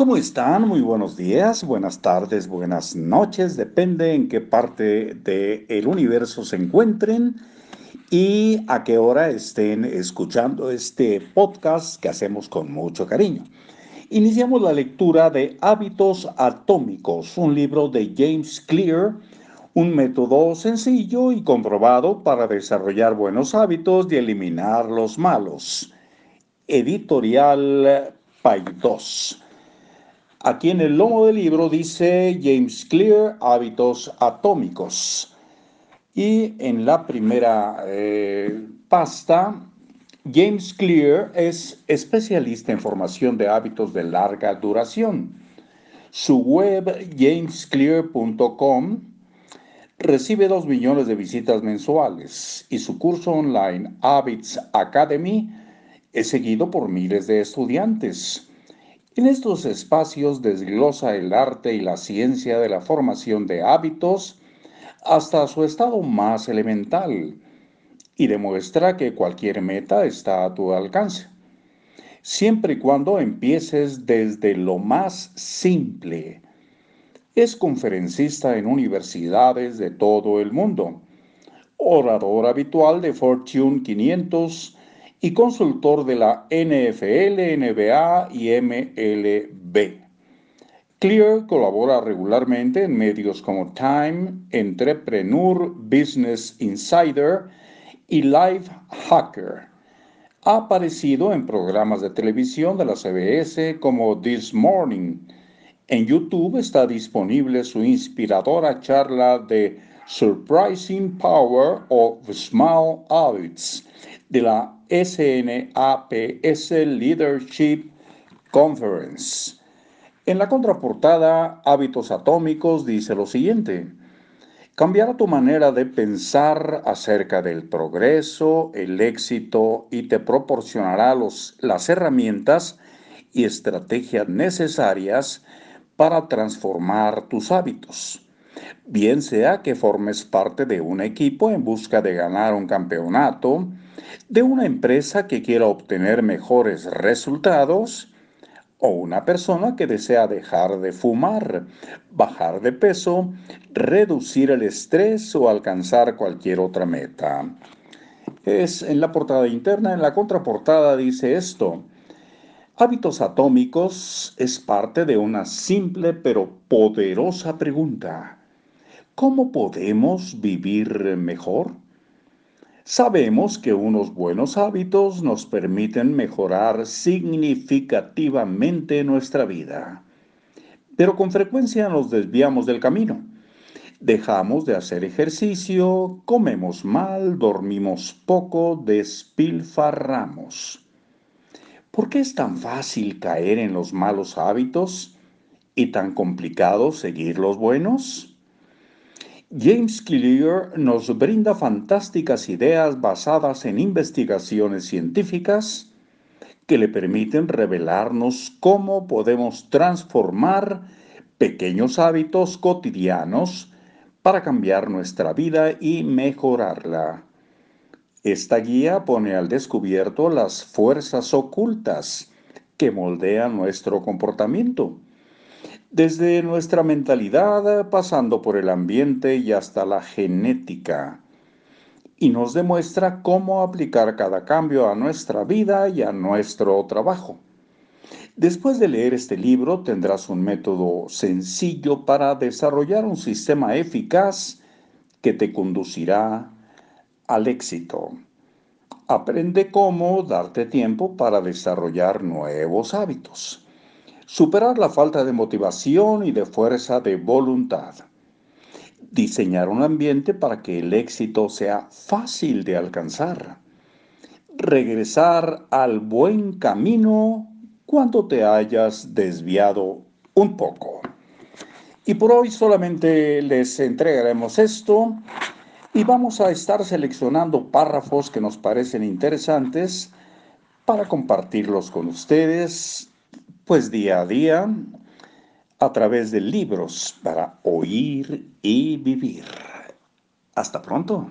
¿Cómo están? Muy buenos días, buenas tardes, buenas noches, depende en qué parte del universo se encuentren y a qué hora estén escuchando este podcast que hacemos con mucho cariño. Iniciamos la lectura de Hábitos Atómicos, un libro de James Clear, un método sencillo y comprobado para desarrollar buenos hábitos y eliminar los malos. Editorial Paidós. Aquí en el lomo del libro dice James Clear, hábitos atómicos. Y en la primera eh, pasta, James Clear es especialista en formación de hábitos de larga duración. Su web, jamesclear.com, recibe 2 millones de visitas mensuales y su curso online Habits Academy es seguido por miles de estudiantes. En estos espacios desglosa el arte y la ciencia de la formación de hábitos hasta su estado más elemental y demuestra que cualquier meta está a tu alcance, siempre y cuando empieces desde lo más simple. Es conferencista en universidades de todo el mundo, orador habitual de Fortune 500, y consultor de la NFL, NBA y MLB. Clear colabora regularmente en medios como Time, Entrepreneur, Business Insider y Life Hacker. Ha aparecido en programas de televisión de la CBS como This Morning. En YouTube está disponible su inspiradora charla de Surprising Power of Small Habits de la SNAPS Leadership Conference. En la contraportada, Hábitos Atómicos dice lo siguiente. Cambiará tu manera de pensar acerca del progreso, el éxito y te proporcionará los, las herramientas y estrategias necesarias para transformar tus hábitos. Bien sea que formes parte de un equipo en busca de ganar un campeonato, de una empresa que quiera obtener mejores resultados o una persona que desea dejar de fumar, bajar de peso, reducir el estrés o alcanzar cualquier otra meta. Es en la portada interna, en la contraportada dice esto. Hábitos atómicos es parte de una simple pero poderosa pregunta. ¿Cómo podemos vivir mejor? Sabemos que unos buenos hábitos nos permiten mejorar significativamente nuestra vida, pero con frecuencia nos desviamos del camino. Dejamos de hacer ejercicio, comemos mal, dormimos poco, despilfarramos. ¿Por qué es tan fácil caer en los malos hábitos y tan complicado seguir los buenos? James Clear nos brinda fantásticas ideas basadas en investigaciones científicas que le permiten revelarnos cómo podemos transformar pequeños hábitos cotidianos para cambiar nuestra vida y mejorarla. Esta guía pone al descubierto las fuerzas ocultas que moldean nuestro comportamiento desde nuestra mentalidad, pasando por el ambiente y hasta la genética, y nos demuestra cómo aplicar cada cambio a nuestra vida y a nuestro trabajo. Después de leer este libro tendrás un método sencillo para desarrollar un sistema eficaz que te conducirá al éxito. Aprende cómo darte tiempo para desarrollar nuevos hábitos superar la falta de motivación y de fuerza de voluntad, diseñar un ambiente para que el éxito sea fácil de alcanzar, regresar al buen camino cuando te hayas desviado un poco. Y por hoy solamente les entregaremos esto y vamos a estar seleccionando párrafos que nos parecen interesantes para compartirlos con ustedes pues día a día a través de libros para oír y vivir. Hasta pronto.